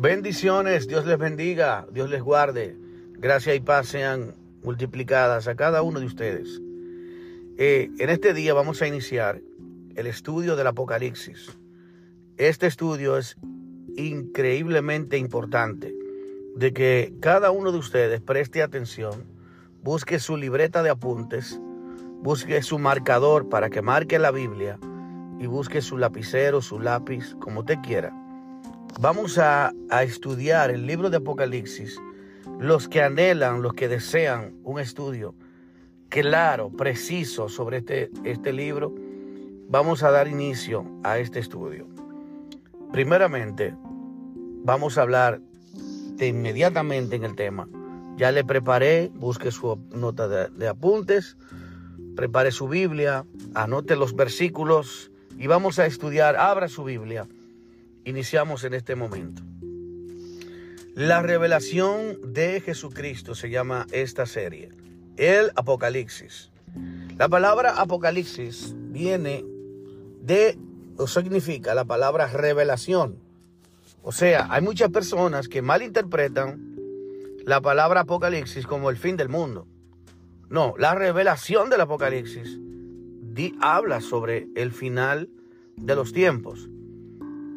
Bendiciones, Dios les bendiga, Dios les guarde. Gracias y paz sean multiplicadas a cada uno de ustedes. Eh, en este día vamos a iniciar el estudio del Apocalipsis. Este estudio es increíblemente importante de que cada uno de ustedes preste atención, busque su libreta de apuntes, busque su marcador para que marque la Biblia y busque su lapicero, su lápiz, como usted quiera Vamos a, estudiar el libro de Apocalipsis. Los que anhelan, los que desean un estudio claro, preciso sobre este, este libro, vamos a dar inicio a este estudio. Primeramente, vamos a hablar de inmediatamente en el tema. Ya le preparé, busque su nota de apuntes, prepare su Biblia, anote los versículos y vamos a estudiar, abra su Biblia iniciamos en este momento. La revelación de Jesucristo se llama esta serie, el Apocalipsis. La palabra Apocalipsis viene de, o significa la palabra revelación. O sea, hay muchas personas que malinterpretan la palabra Apocalipsis como el fin del mundo. No, la revelación del Apocalipsis habla sobre el final de los tiempos.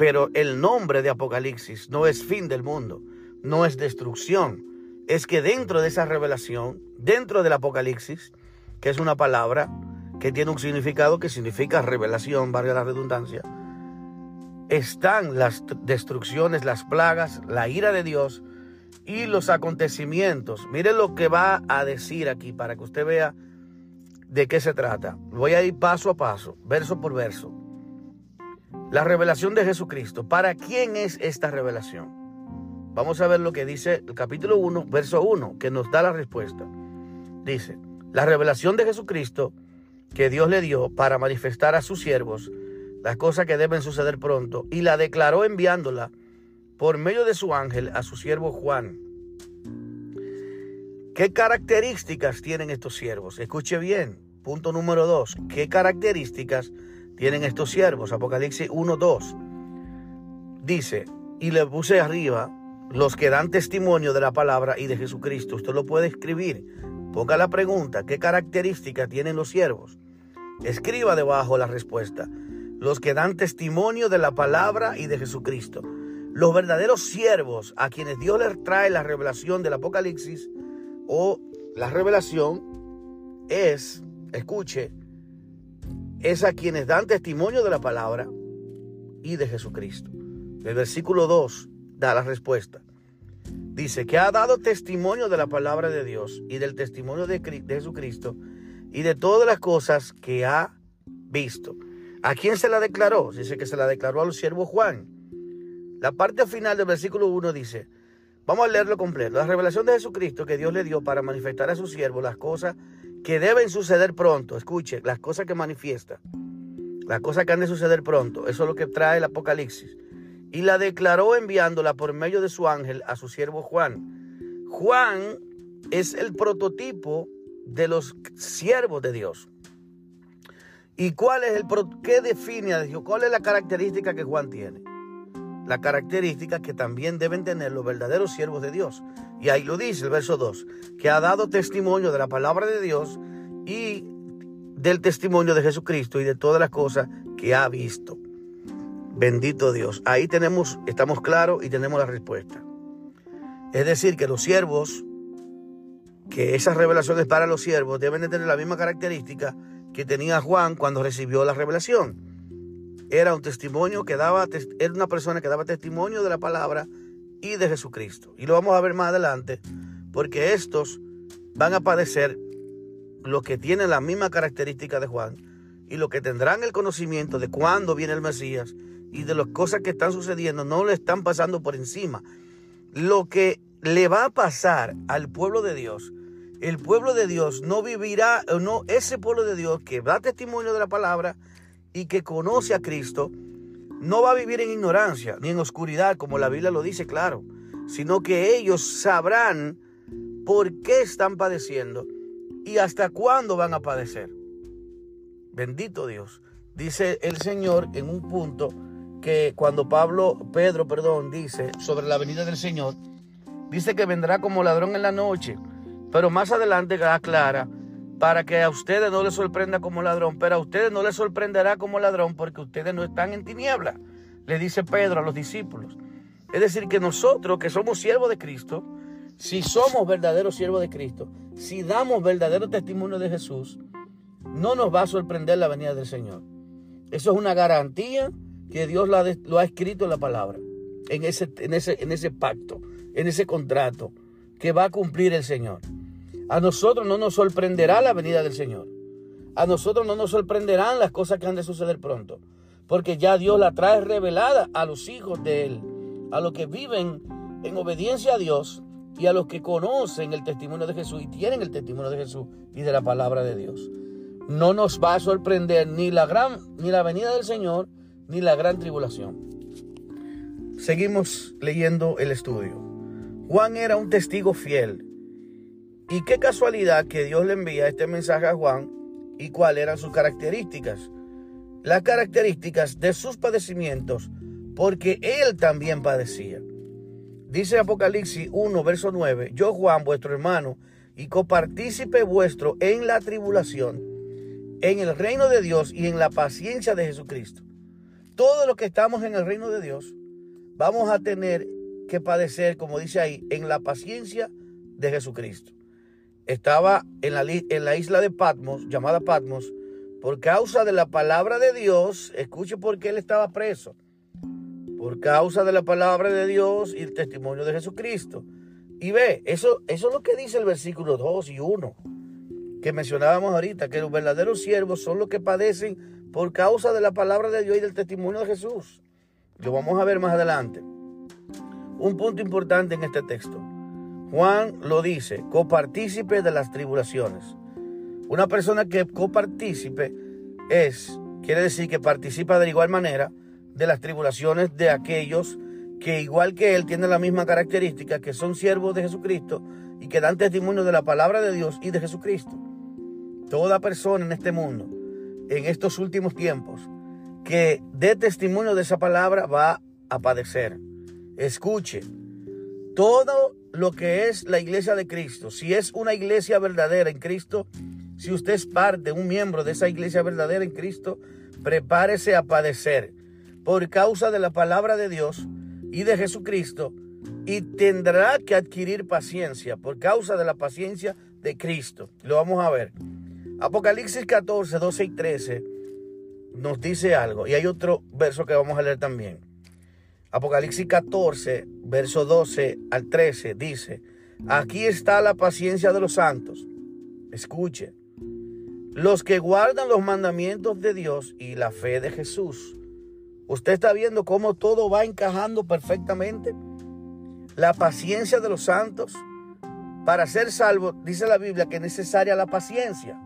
Pero el nombre de Apocalipsis no es fin del mundo, no es destrucción. Es que dentro de esa revelación, dentro del Apocalipsis, que es una palabra que tiene un significado que significa revelación, valga la redundancia, están las destrucciones, las plagas, la ira de Dios y los acontecimientos. Mire lo que va a decir aquí para que usted vea de qué se trata. Voy a ir paso a paso, verso por verso. La revelación de Jesucristo. ¿Para quién es esta revelación? Vamos a ver lo que dice el capítulo 1, verso 1, que nos da la respuesta. Dice, la revelación de Jesucristo que Dios le dio para manifestar a sus siervos las cosas que deben suceder pronto y la declaró enviándola por medio de su ángel a su siervo Juan. ¿Qué características tienen estos siervos? Escuche bien. Punto número 2. ¿Qué características tienen estos siervos. Apocalipsis 1.2. Dice, y le puse arriba los que dan testimonio de la palabra y de Jesucristo. Usted lo puede escribir. Ponga la pregunta, ¿qué características tienen los siervos? Escriba debajo la respuesta. Los que dan testimonio de la palabra y de Jesucristo. Los verdaderos siervos a quienes Dios les trae la revelación del Apocalipsis o la revelación es, escuche, es a quienes dan testimonio de la palabra y de Jesucristo. El versículo 2 da la respuesta. Dice que ha dado testimonio de la palabra de Dios y del testimonio de, Jesucristo y de todas las cosas que ha visto. ¿A quién se la declaró? Dice que se la declaró al siervo Juan. La parte final del versículo 1 dice, vamos a leerlo completo, la revelación de Jesucristo que Dios le dio para manifestar a su siervo las cosas que deben suceder pronto. Escuche, las cosas que manifiesta, las cosas que han de suceder pronto. Eso es lo que trae el Apocalipsis. Y la declaró enviándola por medio de su ángel a su siervo Juan. Juan es el prototipo de los siervos de Dios. ¿Y cuál es el qué define a Dios? ¿Cuál es la característica que Juan tiene? La característica que también deben tener los verdaderos siervos de Dios. Y ahí lo dice el verso 2, que ha dado testimonio de la palabra de Dios y del testimonio de Jesucristo y de todas las cosas que ha visto. Bendito Dios. Ahí tenemos, estamos claros y tenemos la respuesta. Es decir, que los siervos, que esas revelaciones para los siervos deben de tener la misma característica que tenía Juan cuando recibió la revelación. Era un testimonio que daba, era una persona que daba testimonio de la palabra y de Jesucristo. Y lo vamos a ver más adelante, porque estos van a padecer los que tienen la misma característica de Juan y los que tendrán el conocimiento de cuándo viene el Mesías y de las cosas que están sucediendo, no le están pasando por encima. Lo que le va a pasar al pueblo de Dios, el pueblo de Dios no vivirá, no, ese pueblo de Dios que da testimonio de la palabra y que conoce a Cristo, no va a vivir en ignorancia ni en oscuridad, como la Biblia lo dice claro, sino que ellos sabrán por qué están padeciendo y hasta cuándo van a padecer. Bendito Dios. Dice el Señor en un punto que cuando Pablo, Pedro, perdón, dice sobre la venida del Señor, dice que vendrá como ladrón en la noche, pero más adelante aclara para que a ustedes no les sorprenda como ladrón, pero a ustedes no les sorprenderá como ladrón porque ustedes no están en tiniebla, le dice Pedro a los discípulos. Es decir, que nosotros que somos siervos de Cristo, si somos verdaderos siervos de Cristo, si damos verdadero testimonio de Jesús, no nos va a sorprender la venida del Señor. Eso es una garantía que Dios lo ha, escrito en la palabra, en ese pacto, en ese contrato que va a cumplir el Señor. A nosotros no nos sorprenderá la venida del Señor. A nosotros no nos sorprenderán las cosas que han de suceder pronto, porque ya Dios la trae revelada a los hijos de Él a los que viven en obediencia a Dios y a los que conocen el testimonio de Jesús y tienen el testimonio de Jesús y de la palabra de Dios. No nos va a sorprender ni la gran ni la venida del Señor ni la gran tribulación. Seguimos leyendo el estudio. Juan era un testigo fiel. Y qué casualidad que Dios le envía este mensaje a Juan y cuáles eran sus características. Las características de sus padecimientos porque él también padecía. Dice Apocalipsis 1, verso 9, yo Juan, vuestro hermano, y copartícipe vuestro en la tribulación, en el reino de Dios y en la paciencia de Jesucristo. Todos los que estamos en el reino de Dios, vamos a tener que padecer, como dice ahí, en la paciencia de Jesucristo. Estaba en la, isla de Patmos, llamada Patmos, por causa de la palabra de Dios, escuche por qué él estaba preso por causa de la palabra de Dios y el testimonio de Jesucristo. Y ve, eso, eso es lo que dice el versículo 2 y 1, que mencionábamos ahorita, que los verdaderos siervos son los que padecen por causa de la palabra de Dios y del testimonio de Jesús. Lo vamos a ver más adelante. Un punto importante en este texto. Juan lo dice, copartícipe de las tribulaciones. Una persona que copartícipe es, quiere decir que participa de igual manera de las tribulaciones de aquellos que igual que él tienen la misma característica, que son siervos de Jesucristo y que dan testimonio de la palabra de Dios y de Jesucristo. Toda persona en este mundo, en estos últimos tiempos, que dé testimonio de esa palabra va a padecer. Escuche, todo lo que es la iglesia de Cristo, si es una iglesia verdadera en Cristo, si usted es parte, un miembro de esa iglesia verdadera en Cristo, prepárese a padecer por causa de la palabra de Dios y de Jesucristo y tendrá que adquirir paciencia por causa de la paciencia de Cristo. Lo vamos a ver. Apocalipsis 14, 12 y 13 nos dice algo y hay otro verso que vamos a leer también. Apocalipsis 14, verso 12 al 13 dice, aquí está la paciencia de los santos. Escuche, los que guardan los mandamientos de Dios y la fe de Jesús. Usted está viendo cómo todo va encajando perfectamente. La paciencia de los santos. Para ser salvo, dice la Biblia que es necesaria la paciencia.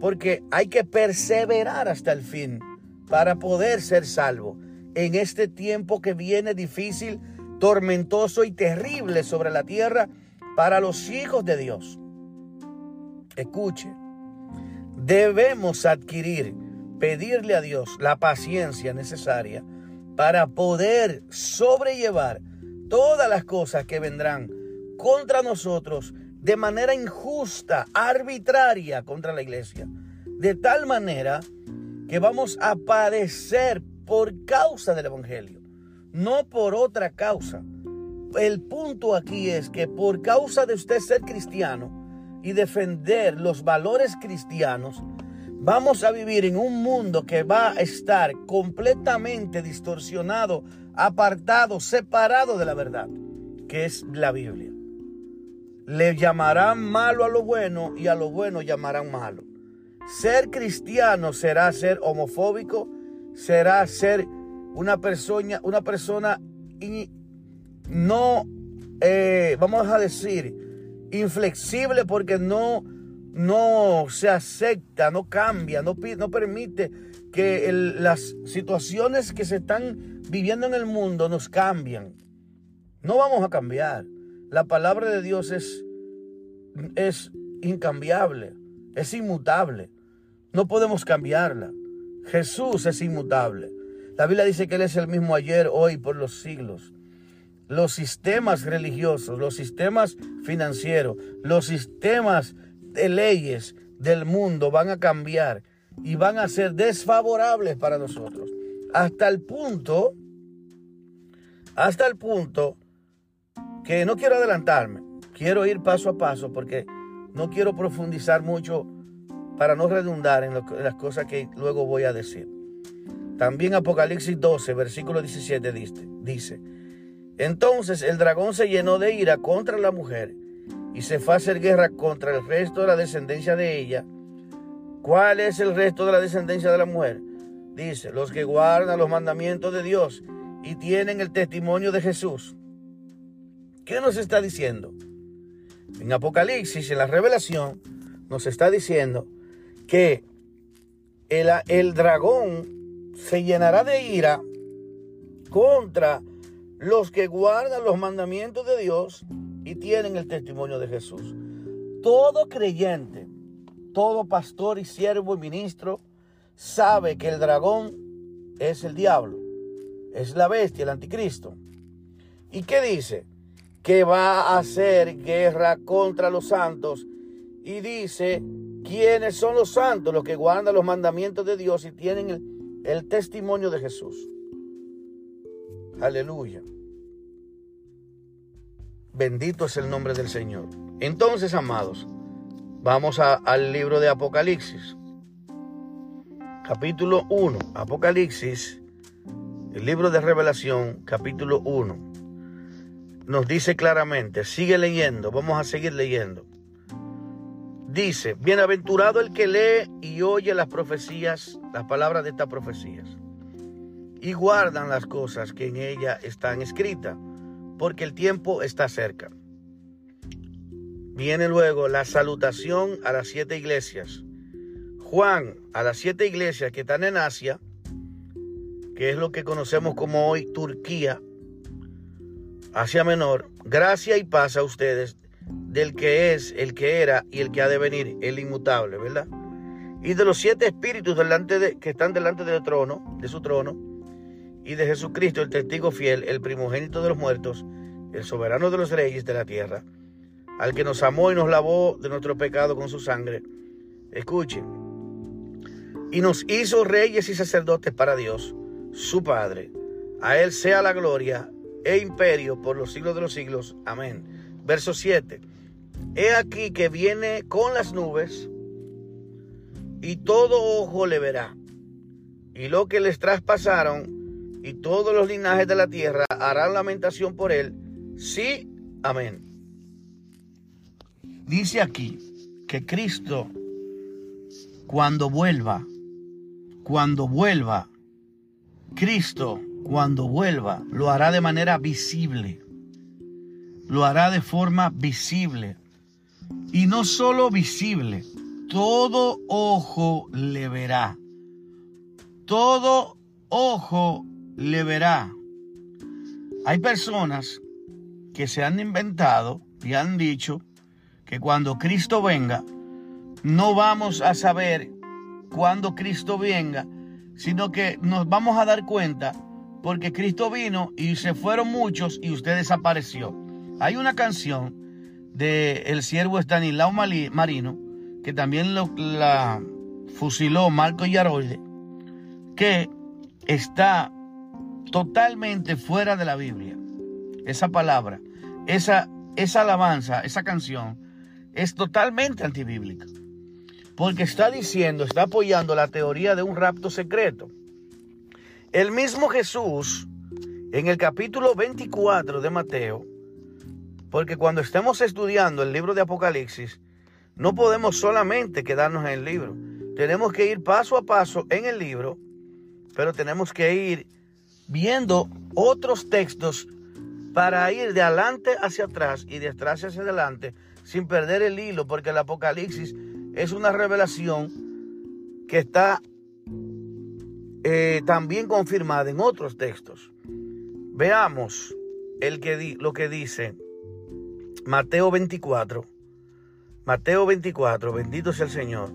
Porque hay que perseverar hasta el fin para poder ser salvo. En este tiempo que viene difícil, tormentoso y terrible sobre la tierra para los hijos de Dios. Escuche, debemos adquirir pedirle a Dios la paciencia necesaria para poder sobrellevar todas las cosas que vendrán contra nosotros de manera injusta, arbitraria contra la iglesia. De tal manera que vamos a padecer por causa del Evangelio, no por otra causa. El punto aquí es que por causa de usted ser cristiano y defender los valores cristianos, Vamos a vivir en un mundo que va a estar completamente distorsionado, apartado, separado de la verdad, que es la Biblia. Le llamarán malo a lo bueno y a lo bueno llamarán malo. Ser cristiano será ser homofóbico, será ser una persona, una persona no, eh, vamos a decir, inflexible porque no no se acepta, no cambia, no, no permite que las situaciones que se están viviendo en el mundo nos cambien. No vamos a cambiar. La palabra de Dios es, es incambiable, es inmutable. No podemos cambiarla. Jesús es inmutable. La Biblia dice que Él es el mismo ayer, hoy, por los siglos. Los sistemas religiosos, los sistemas financieros, los sistemas de leyes del mundo van a cambiar y van a ser desfavorables para nosotros. Hasta el punto, hasta el punto que no quiero adelantarme, quiero ir paso a paso porque no quiero profundizar mucho para no redundar en, las cosas que luego voy a decir. También Apocalipsis 12, versículo 17 dice, dice, entonces el dragón se llenó de ira contra la mujer y se fue a hacer guerra contra el resto de la descendencia de ella. ¿Cuál es el resto de la descendencia de la mujer? Dice, los que guardan los mandamientos de Dios y tienen el testimonio de Jesús. ¿Qué nos está diciendo? En Apocalipsis, en la revelación, nos está diciendo que el, el dragón se llenará de ira contra los que guardan los mandamientos de Dios y tienen el testimonio de Jesús. Todo creyente, todo pastor y siervo y ministro sabe que el dragón es el diablo, es la bestia, el anticristo. ¿Y qué dice? Que va a hacer guerra contra los santos y dice quiénes son los santos, los que guardan los mandamientos de Dios y tienen el, el testimonio de Jesús. Aleluya. Bendito es el nombre del Señor. Entonces, amados, vamos al libro de Apocalipsis. Capítulo 1. Apocalipsis, el libro de revelación, capítulo 1. Nos dice claramente, sigue leyendo, vamos a seguir leyendo. Dice, bienaventurado el que lee y oye las profecías, las palabras de estas profecías, y guardan las cosas que en ella están escritas porque el tiempo está cerca. Viene luego la salutación a las siete iglesias. Juan, a las siete iglesias que están en Asia, que es lo que conocemos como hoy Turquía, Asia Menor, gracia y paz a ustedes del que es, el que era y el que ha de venir, el inmutable, ¿verdad? Y de los siete espíritus delante de, que están delante del trono, de su trono, y de Jesucristo, el testigo fiel, el primogénito de los muertos, el soberano de los reyes de la tierra, al que nos amó y nos lavó de nuestro pecado con su sangre. Escuchen. Y nos hizo reyes y sacerdotes para Dios, su Padre. A Él sea la gloria e imperio por los siglos de los siglos. Amén. Verso 7. He aquí que viene con las nubes y todo ojo le verá. Y lo que les traspasaron y todos los linajes de la tierra harán lamentación por él. Sí, amén. Dice aquí que Cristo, cuando vuelva, cuando vuelva, Cristo, cuando vuelva, lo hará de manera visible. Lo hará de forma visible. Y no solo visible, todo ojo le verá. Todo ojo le verá. Hay personas que se han inventado y han dicho que cuando Cristo venga, no vamos a saber cuándo Cristo venga, sino que nos vamos a dar cuenta porque Cristo vino y se fueron muchos y usted desapareció. Hay una canción de el siervo Estanislao Marino, que también lo, la fusiló Marco Yaroide, que está totalmente fuera de la Biblia. Esa palabra, esa, esa alabanza, esa canción es totalmente antibíblica. Porque está diciendo, está apoyando la teoría de un rapto secreto. El mismo Jesús, en el capítulo 24 de Mateo, porque cuando estemos estudiando el libro de Apocalipsis, no podemos solamente quedarnos en el libro. Tenemos que ir paso a paso en el libro, pero tenemos que ir viendo otros textos para ir de adelante hacia atrás y de atrás hacia adelante sin perder el hilo, porque el Apocalipsis es una revelación que está eh, también confirmada en otros textos. Veamos el que lo que dice Mateo 24. Mateo 24, bendito sea el Señor.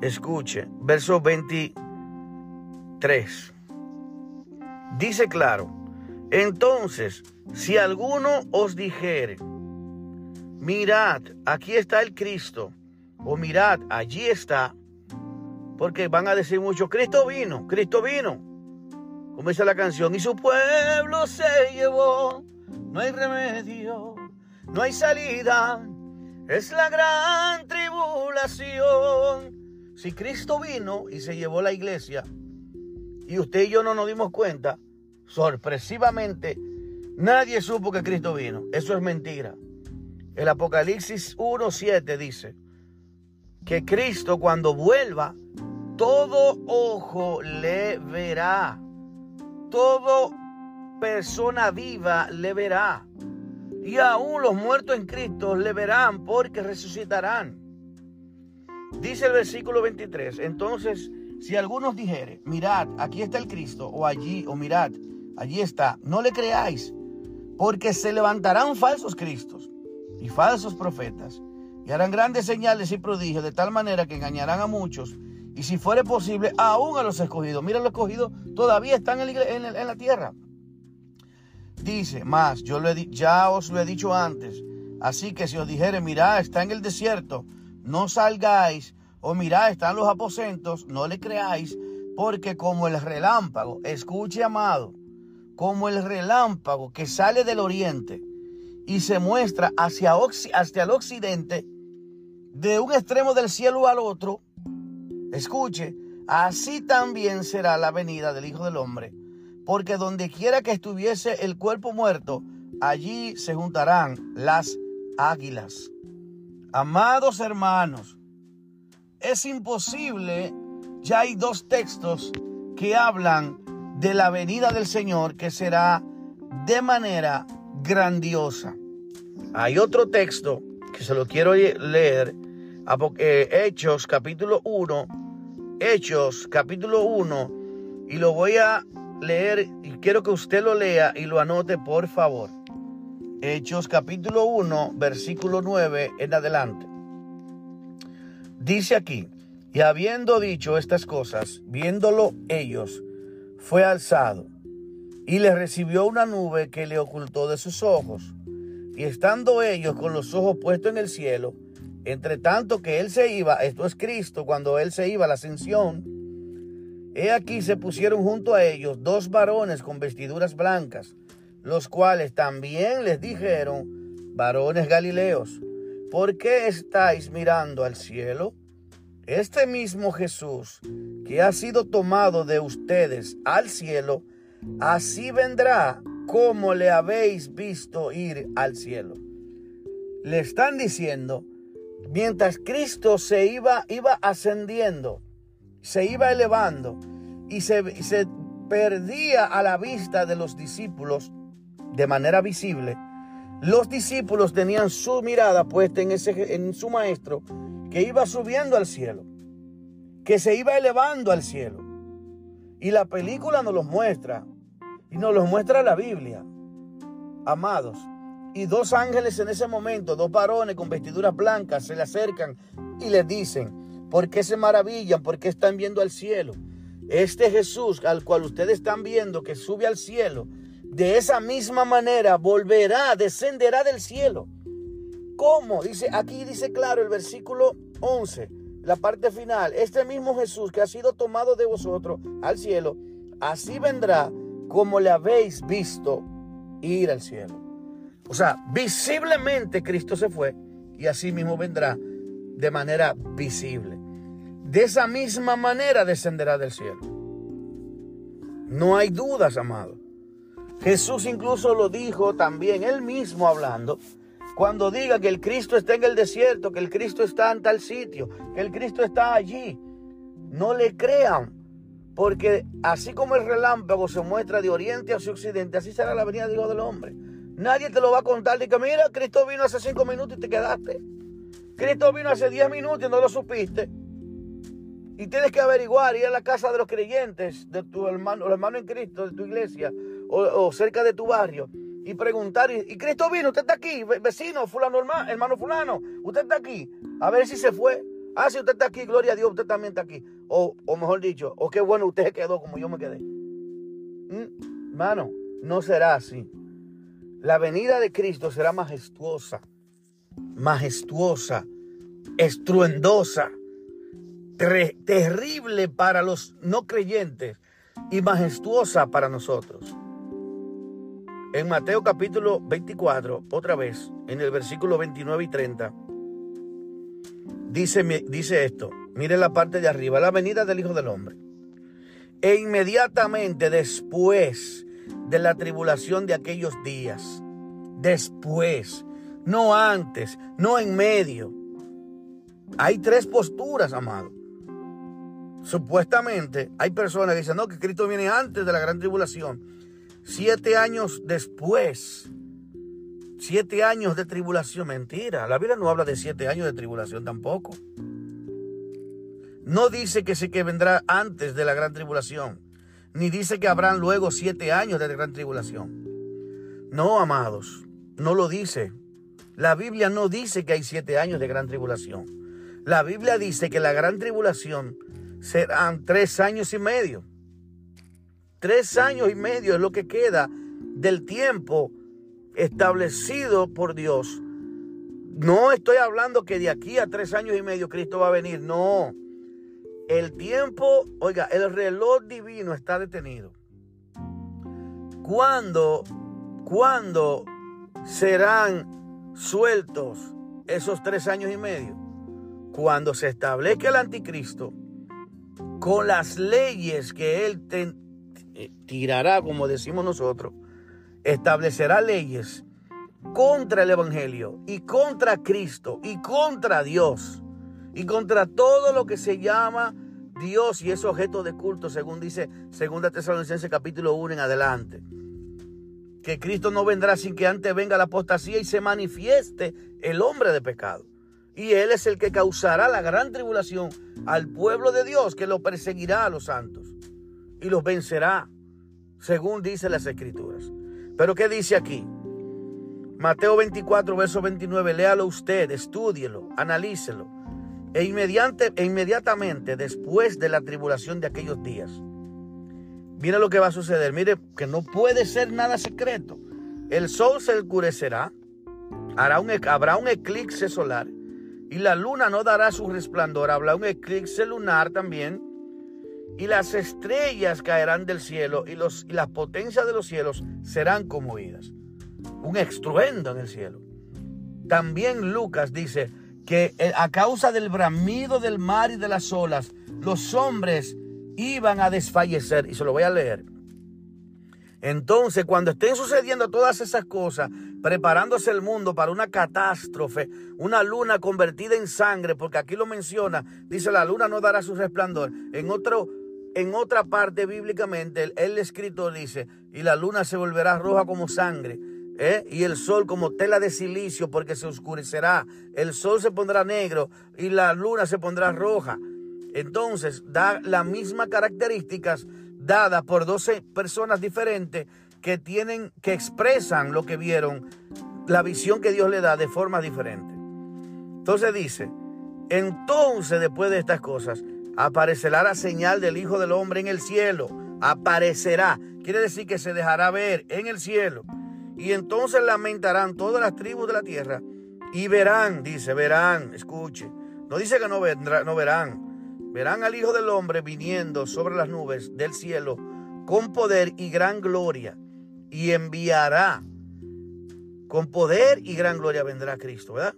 Escuche, verso 23. Dice claro, entonces, si alguno os dijere, mirad, aquí está el Cristo, o mirad, allí está, porque van a decir mucho, Cristo vino, Cristo vino, como la canción, y su pueblo se llevó, no hay remedio, no hay salida, es la gran tribulación. Si Cristo vino y se llevó la iglesia, y usted y yo no nos dimos cuenta, sorpresivamente, nadie supo que Cristo vino. Eso es mentira. El Apocalipsis 1.7 dice que Cristo cuando vuelva, todo ojo le verá. Todo persona viva le verá. Y aún los muertos en Cristo le verán porque resucitarán. Dice el versículo 23, entonces si algunos dijere, mirad, aquí está el Cristo, o allí, o mirad, allí está, no le creáis, porque se levantarán falsos cristos y falsos profetas, y harán grandes señales y prodigios, de tal manera que engañarán a muchos, y si fuere posible, aún a los escogidos. Mira, los escogidos todavía están en la, tierra. Dice, más, yo ya os lo he dicho antes, así que si os dijere, mirad, está en el desierto, no salgáis, o mirad, están los aposentos, no le creáis, porque como el relámpago, escuche amado, como el relámpago que sale del oriente y se muestra hacia, hacia el occidente, de un extremo del cielo al otro, escuche, así también será la venida del Hijo del Hombre, porque donde quiera que estuviese el cuerpo muerto, allí se juntarán las águilas. Amados hermanos, es imposible, ya hay dos textos que hablan de la venida del Señor que será de manera grandiosa. Hay otro texto que se lo quiero leer, eh, Hechos capítulo 1, Hechos capítulo 1, y lo voy a leer y quiero que usted lo lea y lo anote por favor. Hechos capítulo 1, versículo 9 en adelante. Dice aquí, y habiendo dicho estas cosas, viéndolo ellos, fue alzado, y le recibió una nube que le ocultó de sus ojos. Y estando ellos con los ojos puestos en el cielo, entre tanto que él se iba, esto es Cristo, cuando él se iba a la ascensión, he aquí se pusieron junto a ellos dos varones con vestiduras blancas, los cuales también les dijeron, varones galileos, ¿por qué estáis mirando al cielo? Este mismo Jesús que ha sido tomado de ustedes al cielo, así vendrá como le habéis visto ir al cielo. Le están diciendo, mientras Cristo se iba, iba ascendiendo, se iba elevando y se, se perdía a la vista de los discípulos de manera visible, los discípulos tenían su mirada puesta en, ese, en su maestro que iba subiendo al cielo, que se iba elevando al cielo. Y la película nos los muestra, y nos los muestra la Biblia. Amados, y dos ángeles en ese momento, dos varones con vestiduras blancas, se le acercan y les dicen, ¿por qué se maravillan? ¿Por qué están viendo al cielo? Este Jesús al cual ustedes están viendo que sube al cielo, de esa misma manera volverá, descenderá del cielo. ¿Cómo? Dice, aquí dice claro el versículo 11, la parte final. Este mismo Jesús que ha sido tomado de vosotros al cielo, así vendrá como le habéis visto ir al cielo. O sea, visiblemente Cristo se fue y así mismo vendrá de manera visible. De esa misma manera descenderá del cielo. No hay dudas, amado. Jesús incluso lo dijo también, él mismo hablando, cuando diga que el Cristo está en el desierto, que el Cristo está en tal sitio, que el Cristo está allí, no le crean, porque así como el relámpago se muestra de oriente hacia occidente, así será la venida del Hijo del Hombre. Nadie te lo va a contar de que mira, Cristo vino hace cinco minutos y te quedaste. Cristo vino hace diez minutos y no lo supiste. Y tienes que averiguar, ir a la casa de los creyentes, de tu hermano, los hermanos en Cristo, de tu iglesia, o, cerca de tu barrio, y preguntar, y, Cristo vino, usted está aquí, vecino, fulano, hermano, hermano fulano, usted está aquí, a ver si se fue. Ah, si usted está aquí, gloria a Dios, usted también está aquí. O, o mejor dicho, o qué bueno, usted quedó como yo me quedé. ¿Mm? Hermano, no será así. La venida de Cristo será majestuosa, majestuosa, estruendosa, terrible para los no creyentes y majestuosa para nosotros. En Mateo capítulo 24, otra vez, en el versículo 29 y 30, dice, dice esto, mire la parte de arriba, la venida del Hijo del Hombre. E inmediatamente después de la tribulación de aquellos días, después, no antes, no en medio. Hay tres posturas, amado. Supuestamente hay personas que dicen, no, que Cristo viene antes de la gran tribulación. Siete años después. Siete años de tribulación. Mentira. La Biblia no habla de siete años de tribulación tampoco. No dice que, se, que vendrá antes de la gran tribulación. Ni dice que habrán luego siete años de gran tribulación. No, amados. No lo dice. La Biblia no dice que hay siete años de gran tribulación. La Biblia dice que la gran tribulación serán tres años y medio. Tres años y medio es lo que queda del tiempo establecido por Dios. No estoy hablando que de aquí a tres años y medio Cristo va a venir. No. El tiempo, oiga, el reloj divino está detenido. ¿Cuándo, cuándo serán sueltos esos tres años y medio? Cuando se establezca el anticristo con las leyes que Él eh, tirará, como decimos nosotros, establecerá leyes contra el Evangelio y contra Cristo y contra Dios y contra todo lo que se llama Dios y es objeto de culto, según dice 2 Tesalonicenses capítulo 1 en adelante. Que Cristo no vendrá sin que antes venga la apostasía y se manifieste el hombre de pecado. Y Él es el que causará la gran tribulación al pueblo de Dios, que lo perseguirá a los santos y los vencerá, según dice las escrituras. Pero ¿qué dice aquí? Mateo 24, verso 29, léalo usted, estúdielo, analícelo. E, e inmediatamente después de la tribulación de aquellos días, mire lo que va a suceder. Mire que no puede ser nada secreto. El sol se oscurecerá, hará un, habrá un eclipse solar y la luna no dará su resplandor. Habla un eclipse lunar también. Y las estrellas caerán del cielo y, los, y las potencias de los cielos serán conmovidas. Un estruendo en el cielo. También Lucas dice que eh, a causa del bramido del mar y de las olas, los hombres iban a desfallecer. Y se lo voy a leer. Entonces, cuando estén sucediendo todas esas cosas, preparándose el mundo para una catástrofe, una luna convertida en sangre, porque aquí lo menciona, dice la luna no dará su resplandor. En otro en otra parte bíblicamente el, el escritor dice, y la luna se volverá roja como sangre, ¿eh? y el sol como tela de silicio porque se oscurecerá, el sol se pondrá negro y la luna se pondrá roja. Entonces da las mismas características dada por 12 personas diferentes que tienen, que expresan lo que vieron, la visión que Dios le da de forma diferente. Entonces dice, entonces después de estas cosas, aparecerá la señal del Hijo del Hombre en el cielo. Aparecerá. Quiere decir que se dejará ver en el cielo. Y entonces lamentarán todas las tribus de la tierra y verán, dice, verán, escuche. No dice que no, vendrá, no verán, verán al Hijo del Hombre viniendo sobre las nubes del cielo con poder y gran gloria, y enviará. Con poder y gran gloria vendrá Cristo, ¿verdad?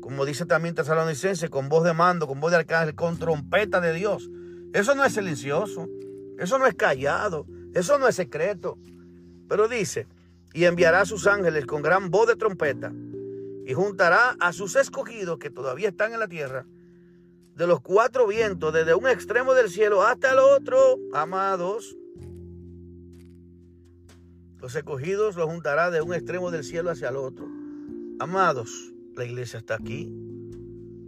Como dice también Tesalonicense, con voz de mando, con voz de arcángel, con trompeta de Dios. Eso no es silencioso, eso no es callado, eso no es secreto. Pero dice, y enviará a sus ángeles con gran voz de trompeta, y juntará a sus escogidos que todavía están en la tierra, de los cuatro vientos, desde un extremo del cielo hasta el otro, amados. Los escogidos los juntará de un extremo del cielo hacia el otro. Amados, la iglesia está aquí.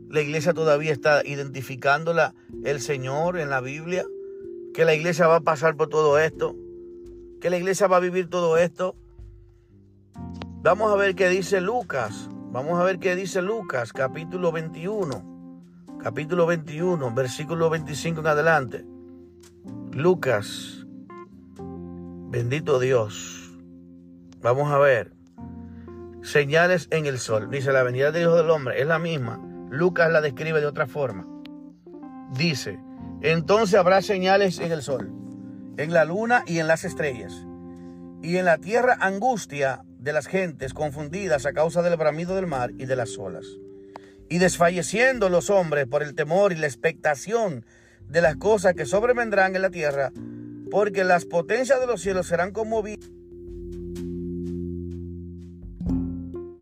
La iglesia todavía está identificándola el Señor en la Biblia. Que la iglesia va a pasar por todo esto. Que la iglesia va a vivir todo esto. Vamos a ver qué dice Lucas. Vamos a ver qué dice Lucas, capítulo 21 capítulo 21, versículo 25 en adelante. Lucas Bendito Dios. Vamos a ver. Señales en el sol. Dice, la venida del Hijo del Hombre es la misma. Lucas la describe de otra forma. Dice, entonces habrá señales en el sol, en la luna y en las estrellas. Y en la tierra angustia de las gentes confundidas a causa del bramido del mar y de las olas. Y desfalleciendo los hombres por el temor y la expectación de las cosas que sobrevendrán en la tierra, porque las potencias de los cielos serán conmovidas